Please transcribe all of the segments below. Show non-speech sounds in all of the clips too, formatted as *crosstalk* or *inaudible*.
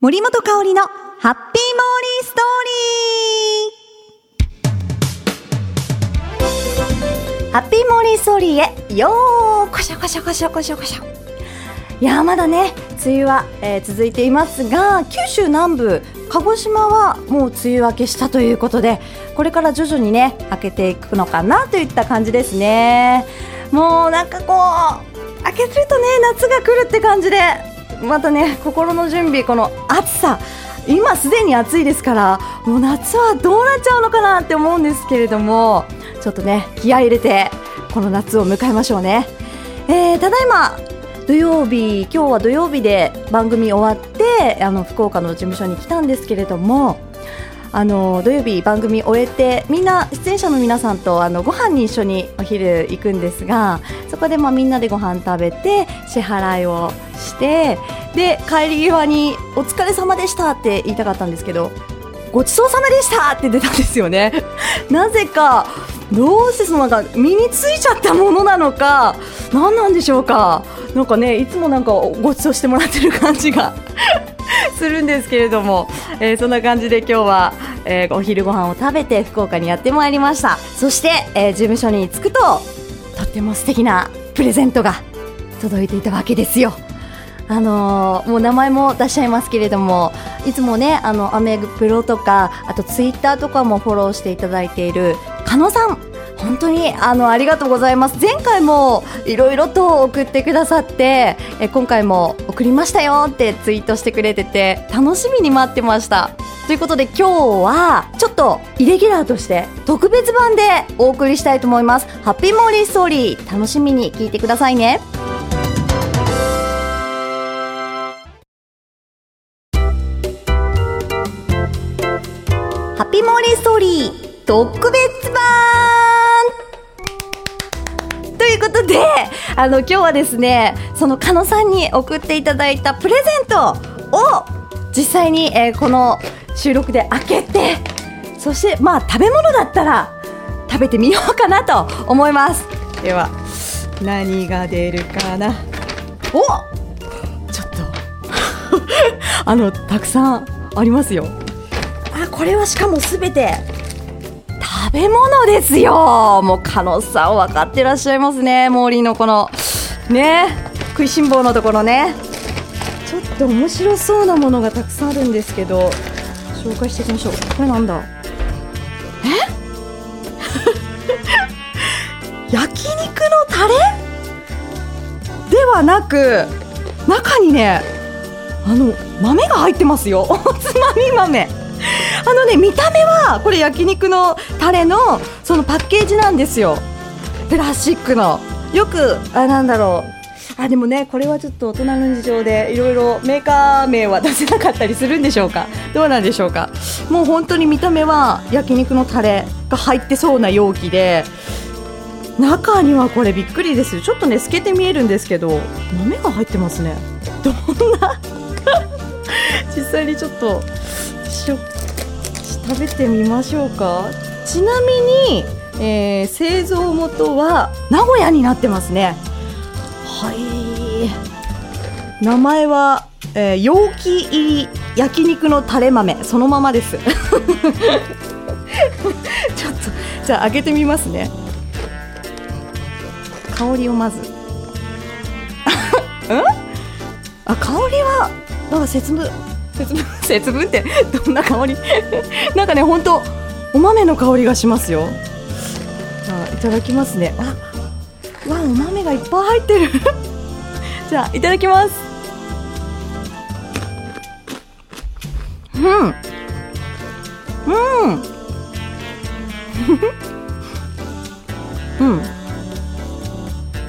森本香里のハッピーモーリーストーリー。ハッピーモーリーストーリーへよーこしょこしょこしょこしょこしょ。いやまだね梅雨は、えー続いていますが九州南部鹿児島はもう梅雨明けしたということでこれから徐々にね明けていくのかなといった感じですね。もうなんかこう明けするとね夏が来るって感じでまたね心の準備この暑さ今すでに暑いですからもう夏はどうなっちゃうのかなって思うんですけれどもちょっとね気合い入れてこの夏を迎えましょうね、えーただいま土曜日今日は土曜日で番組終わってあの福岡の事務所に来たんですけれどもあの土曜日番組終えてみんな出演者の皆さんとあのご飯に一緒にお昼行くんですがそこでまあみんなでご飯食べて支払いをしてで帰り際にお疲れ様でしたって言いたかったんですけどごちそうさまでしたって出たんですよね。*laughs* なぜかどうしてそのなんか身についちゃったものなのか何なんでしょうか。なんかねいつもなんかごちそうしてもらってる感じが *laughs* するんですけれども、えーそんな感じで今日は、えーお昼ご飯を食べて福岡にやってまいりました。そして、えー事務所に着くととっても素敵なプレゼントが届いていたわけですよ。あのーもう名前も出しちゃいますけれどもいつもねあのアメブロとかあとツイッターとかもフォローしていただいている加野さん本当にあのありがとうございます。前回もいろいろと送ってくださってえ今回も送りましたよってツイートしてくれてて楽しみに待ってました。ということで今日はちょっとイレギュラーとして特別版でお送りしたいと思います。ハッピーモーリーストーリー楽しみに聞いてくださいね。特別版ということで、あの、今日はですね、その狩野さんに送っていただいたプレゼントを実際に、えーこの収録で開けて、そして、まあ、食べ物だったら食べてみようかなと思います。では、何が出るかな？おちょっと、*laughs* あの、たくさんありますよ。あこれはしかもすべて食べ物ですよ。もう加納さん分かってらっしゃいますね。モーリーのこのね食いしん坊のところね。ちょっと面白そうなものがたくさんあるんですけど紹介していきましょう。これなんだ？え？*laughs* 焼肉のタレ？ではなく中にねあの豆が入ってますよ。お *laughs* つまみ豆あのね見た目はこれ焼肉のタレのそのパッケージなんですよ。プラスチックの。よくあなんだろう。あでもねこれはちょっと大人の事情でいろいろメーカー名は出せなかったりするんでしょうか。どうなんでしょうか。もう本当に見た目は焼肉のタレが入ってそうな容器で中にはこれびっくりですちょっとね透けて見えるんですけど豆が入ってますね。どんな *laughs* 実際にちょっとしょ食べてみましょうか。ちなみに、えー製造元は名古屋になってますね。はい。名前は、えー容器入り焼肉のタレ豆。そのままです。*laughs* ちょっとじゃあ開けてみますね。香りをまず。*laughs* うん？あ香りはなんか節分節分 *laughs* 節分ってどんな香り？*laughs* なんかね本当お豆の香りがしますよ。じゃあいただきますね。あわお豆がいっぱい入ってる。*laughs* じゃあいただきます。うん。うん。うん。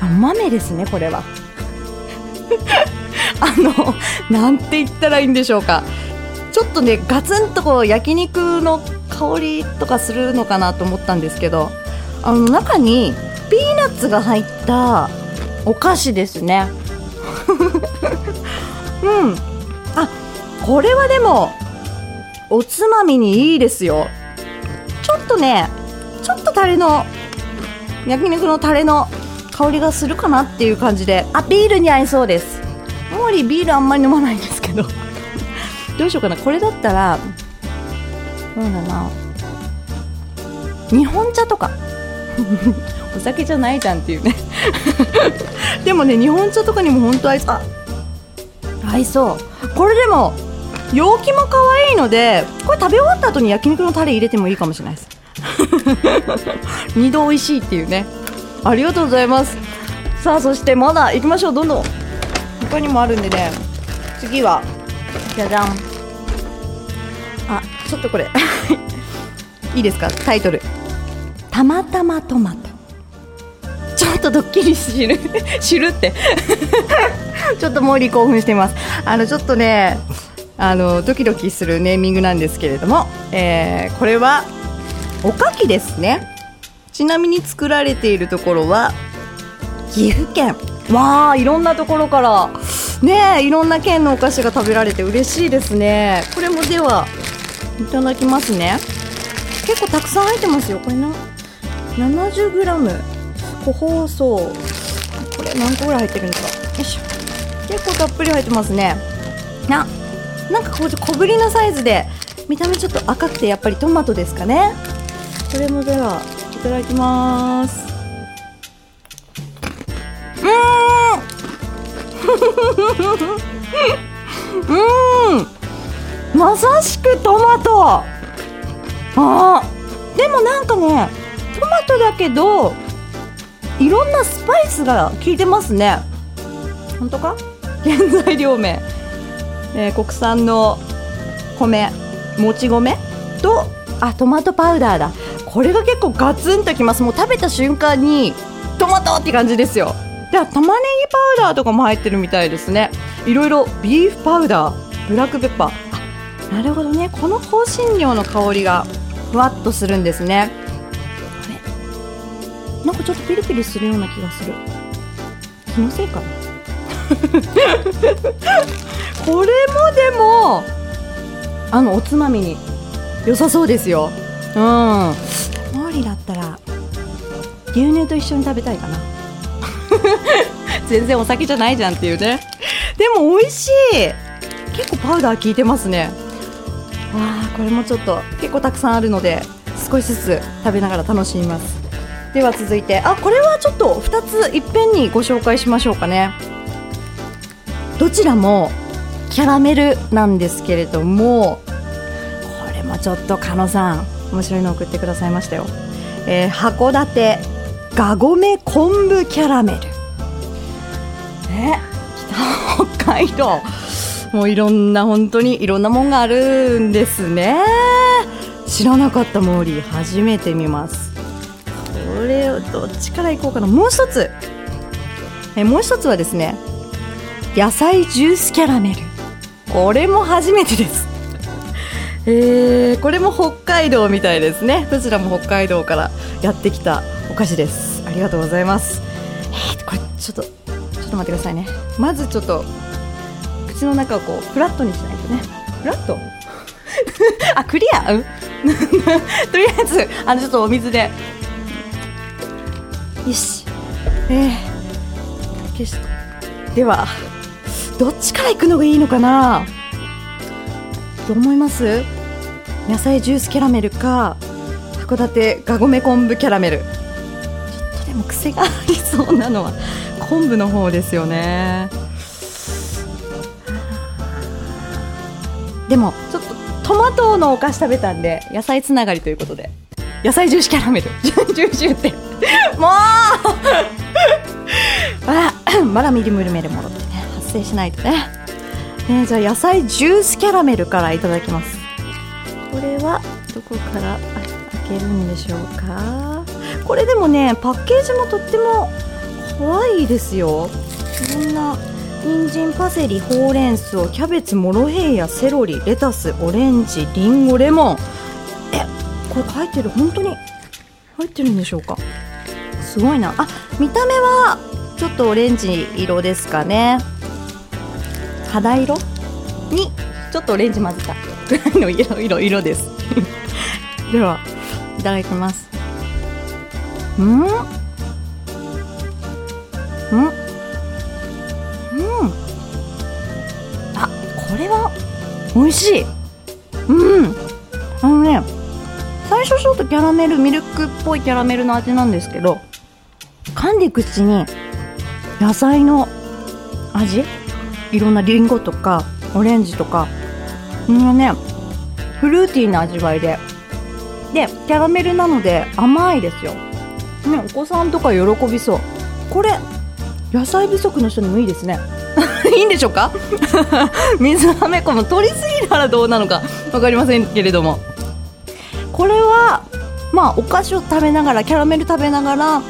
あ豆ですねこれは。あのなんて言ったらいいんでしょうか。ちょっとねガツンとこう焼肉の香りとかするのかなと思ったんですけどあの中にピーナッツが入ったお菓子ですね。*laughs* うん。あこれはでもおつまみにいいですよ。ちょっとねちょっとタレの焼肉のタレの香りがするかなっていう感じで。あビールに合いそうです。モーリービールあんまり飲まないんですけど。*laughs* どうしようかな。これだったらそうだな。日本茶とか。*laughs* お酒じゃないじゃんっていうね。*laughs* でもね日本茶とかにも本当合いそうあ合いそう。これでも容器も可愛いのでこれ食べ終わった後に焼肉のタレ入れてもいいかもしれないです。二度美味しいっていうね。ありがとうございます。さあそしてまだ行きましょう。どんどん他にもあるんでね。次は。じゃじゃん。あちょっとこれ。*laughs* いいですか？タイトル。たまたまトマト。ちょっとドッキリ知る。*laughs* 知るって。*laughs* ちょっとモーリー興奮しています。あのちょっとねあのドキドキするネーミングなんですけれども、えー、これはおかきですね。ちなみに作られているところは岐阜県わあいろんなところからねいろんな県のお菓子が食べられて嬉しいですね。これもではいただきますね。結構たくさん入ってますよ。これな 70g 個包装。これ何個ぐらい入ってるんですかよいしょ。結構たっぷり入ってますね。ななんかこう小ぶりなサイズで見た目ちょっと赤くてやっぱりトマトですかね。これもではいただきます。うん。うん。まさしくトマト。あでもなんかねトマトだけどいろんなスパイスが効いてますね。本当か？原材料名、えー、国産の米。もち米？とあトマトパウダーだ。これが結構ガツンときます。もう食べた瞬間にトマトって感じですよ。では玉ねぎパウダーとかも入ってるみたいですね。いろいろビーフパウダーブラックペッパー。あなるほどね。この香辛料の香りがふわっとするんですね。なんかちょっとピリピリするような気がする。気のせいかな *laughs* これもでもあのおつまみに良さそうですよ。うん。モーリーだったら牛乳と一緒に食べたいかな。*laughs* 全然お酒じゃないじゃんっていうね。でも美味しい。結構パウダー効いてますね。わあこれもちょっと結構たくさんあるので少しずつ食べながら楽しみます。では続いてあこれはちょっと2ついっぺんにご紹介しましょうかね。どちらもキャラメルなんですけれどもこれもちょっと加野さん面白いの送ってくださいましたよ、えー、函館。がごめ昆布キャラメル。ね北北海道。もういろんな本当にいろんなもんがあるんですね。知らなかったモーリー。初めて見ます。これをどっちからいこうかな。もう一つ。えもう一つはですね野菜ジュースキャラメル。これも初めてです。えー、これも北海道みたいですね。どちらも北海道からやってきたお菓子です。ありがとうございます。えー、これちょっとちょっと待ってくださいね。まずちょっと口の中をこうフラットにしないとね。フラット？*laughs* あクリア、うん、*laughs* とりあえずあのちょっとお水で。よし。えー、消しではどっちから行くのがいいのかな？どう思います？野菜ジュースキャラメルか函館がごめ昆布キャラメルでも癖がありそうなのは昆布の方ですよね。でもちょっとトマトのお菓子食べたんで野菜つながりということで。野菜ジュースキャラメル。ジュージューって。もう！あらまだミリムルメルモロってね発生しないとね。ねじゃあ野菜ジュースキャラメルからいただきます。これはどこから開けるんでしょうか？これでもねパッケージもとっても可愛いですよ。いろんな人参パセリほうれん草キャベツモロヘイヤセロリレタスオレンジリンゴレモン。えこれ書いてる本当に入ってるんでしょうか？すごいな。あ見た目はちょっとオレンジ色ですかね。肌色にちょっとオレンジ混ぜたぐらいの色色色です。*laughs* ではいただきます。うん？うん？ん？あこれは美味しい。うん。あのね最初ちょっとキャラメルミルクっぽいキャラメルの味なんですけど噛んでいくうちに野菜の味？いろんなリンゴとかオレンジとか。うんねフルーティーな味わいで。でキャラメルなので甘いですよ、ね、お子さんとか喜びそう。これ野菜不足の人にもいいですね。*laughs* いいんでしょうか？*laughs* 水はめこも取りすぎたらどうなのか分かりませんけれども。これはまあお菓子を食べながらキャラメル食べながら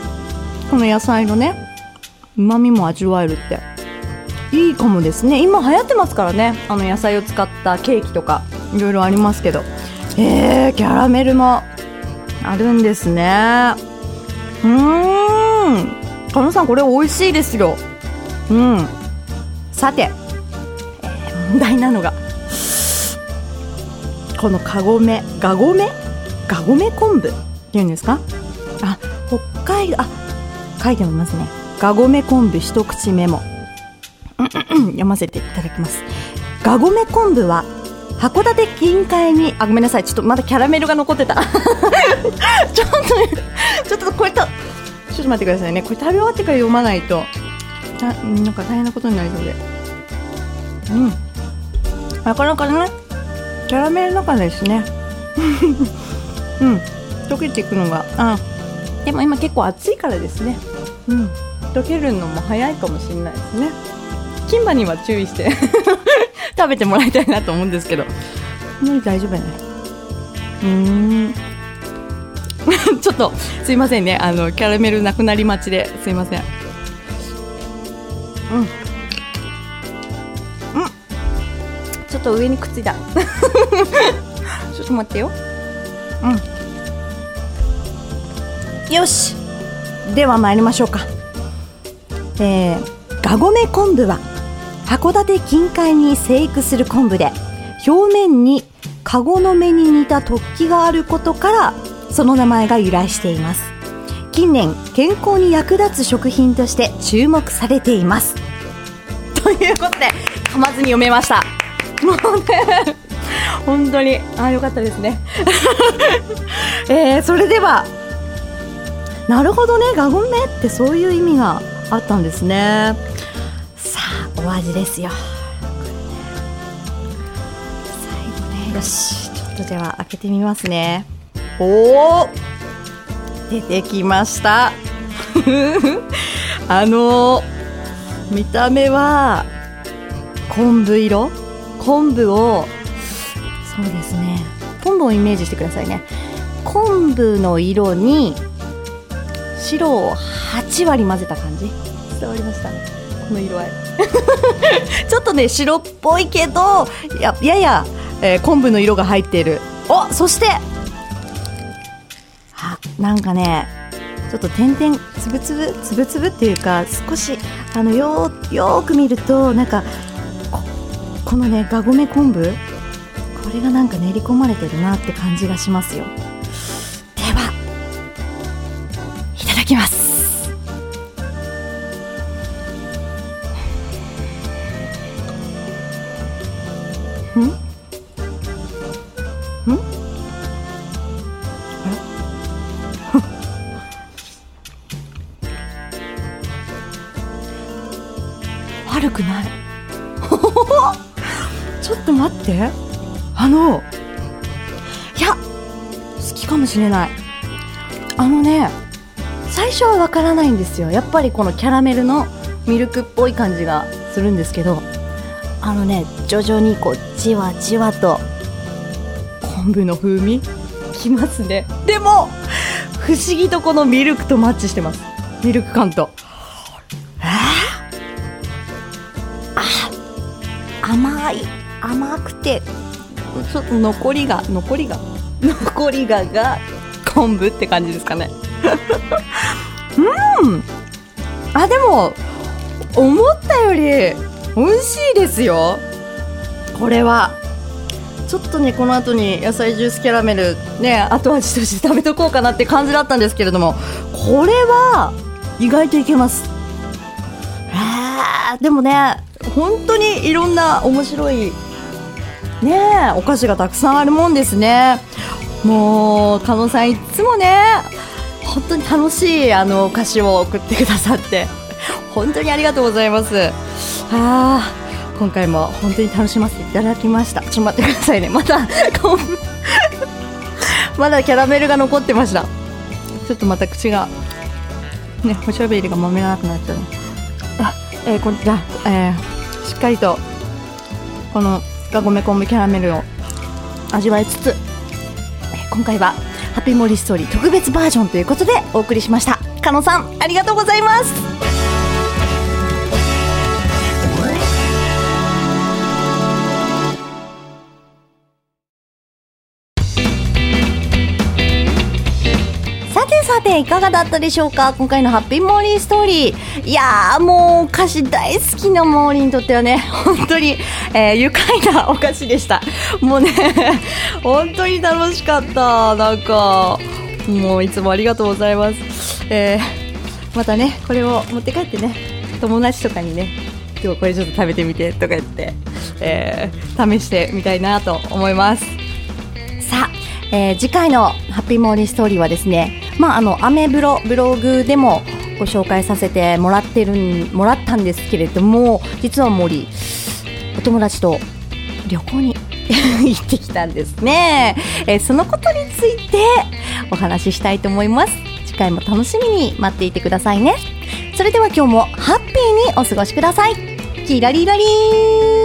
この野菜のねうまみも味わえるっていいかもですね。今流行ってますからね。あの野菜を使ったケーキとかいろいろありますけど。えー、キャラメルもあるんですね。うーん。加納さんこれ美味しいですよ。うん。さて、えー、問題なのがこのカゴメガゴメ？ガゴメ昆布っていうんですか？あ北海道あ書いてありますね。ガゴメ昆布一口メモ。読ませていただきます。ガゴメ昆布は函館近海にあごめんなさい。ちょっとまだキャラメルが残ってた。*laughs* ちょっとちょっとこれとちょっと待ってくださいね。これ食べ終わってから読まないと。ななんか大変なことになりそうで。うん。なかなかねキャラメルの中ですね。*laughs* うん。溶けていくのが。あ。でも今結構暑いからですね。うん。溶けるのも早いかもしれないですね。金歯には注意して。*laughs* 食べてもらいたいなと思うんですけど。無理大丈夫やね。うーん *laughs* ちょっとすいませんね。あのキャラメルなくなり待ちですいません。うん。うん。ちょっと上にくっついた。*laughs* ちょっと待ってよ。うん。よし。では参りましょうか。えー、ガゴメ昆布は函館近海に生育する昆布で表面にカゴの目に似た突起があることからその名前が由来しています。近年健康に役立つ食品として注目されています。ということで噛まずに読めました。もうね本当に。あよかったですね。*laughs* えー、それではなるほどねガゴメってそういう意味があったんですね。さあお味ですよ。最後ねよしちょっとでは開けてみますね。おお出てきました。*laughs* あの見た目は昆布色？昆布をそうですね。昆布をイメージしてくださいね。昆布の色に白を8割混ぜた感じ？伝わりましたね。この色合い。*laughs* ちょっとね白っぽいけどややや、えー、昆布の色が入っている。おそしてなんかねちょっと点々つぶつぶつぶつぶっていうか少しあのよよく見るとなんかこのねがごめ昆布これがなんか練り込まれてるなって感じがしますよ。ではいただきます。しれない。あのね最初はわからないんですよ。やっぱりこのキャラメルのミルクっぽい感じがするんですけどあのね徐々にこうじわじわと昆布の風味？きますね。でも不思議とこのミルクとマッチしてます。ミルク感と。えー、あ甘い甘くてちょっと残りが残りが。残りがが昆布って感じですかね。うん。あでも思ったより美味しいですよ。これは。ちょっとねこの後に野菜ジュースキャラメルね後味として食べとこうかなって感じだったんですけれどもこれは意外といけます。えー、でもね本当にいろんな面白いねお菓子がたくさんあるもんですね。もう加納さんいつもね本当に楽しいあのお菓子を送ってくださって。*laughs* 本当にありがとうございます。あ今回も本当に楽しませていただきました。ちょっと待ってくださいね。まだ *laughs* まだキャラメルが残ってました。ちょっとまた口がねおしゃべりがまめらなくなっちゃう。あえー、こじゃえー、しっかりとこのがごめ昆布キャラメルを味わいつつ、今回はハッピーモリストーリー特別バージョンということでお送りしました。加納さんありがとうございます。さていかがだったでしょうか？今回のハッピーモーリーストーリー。いやーもうお菓子大好きなモーリーにとってはね *laughs* 本当に、えー愉快なお菓子でした。もうね *laughs* 本当に楽しかった。なんかもういつもありがとうございます、えーまたねこれを持って帰ってね友達とかにね今日これちょっと食べてみてとか言って、えー試してみたいなと思います。さあ、えー次回のハッピーモーリーストーリーはですね、まあ、あの、アメブロ、ブログでもご紹介させてもらってる、もらったんですけれども、実は森、お友達と旅行に *laughs* 行ってきたんですね。えーそのことについてお話ししたいと思います。次回も楽しみに待っていてくださいね。それでは今日もハッピーにお過ごしください。キラリラリーン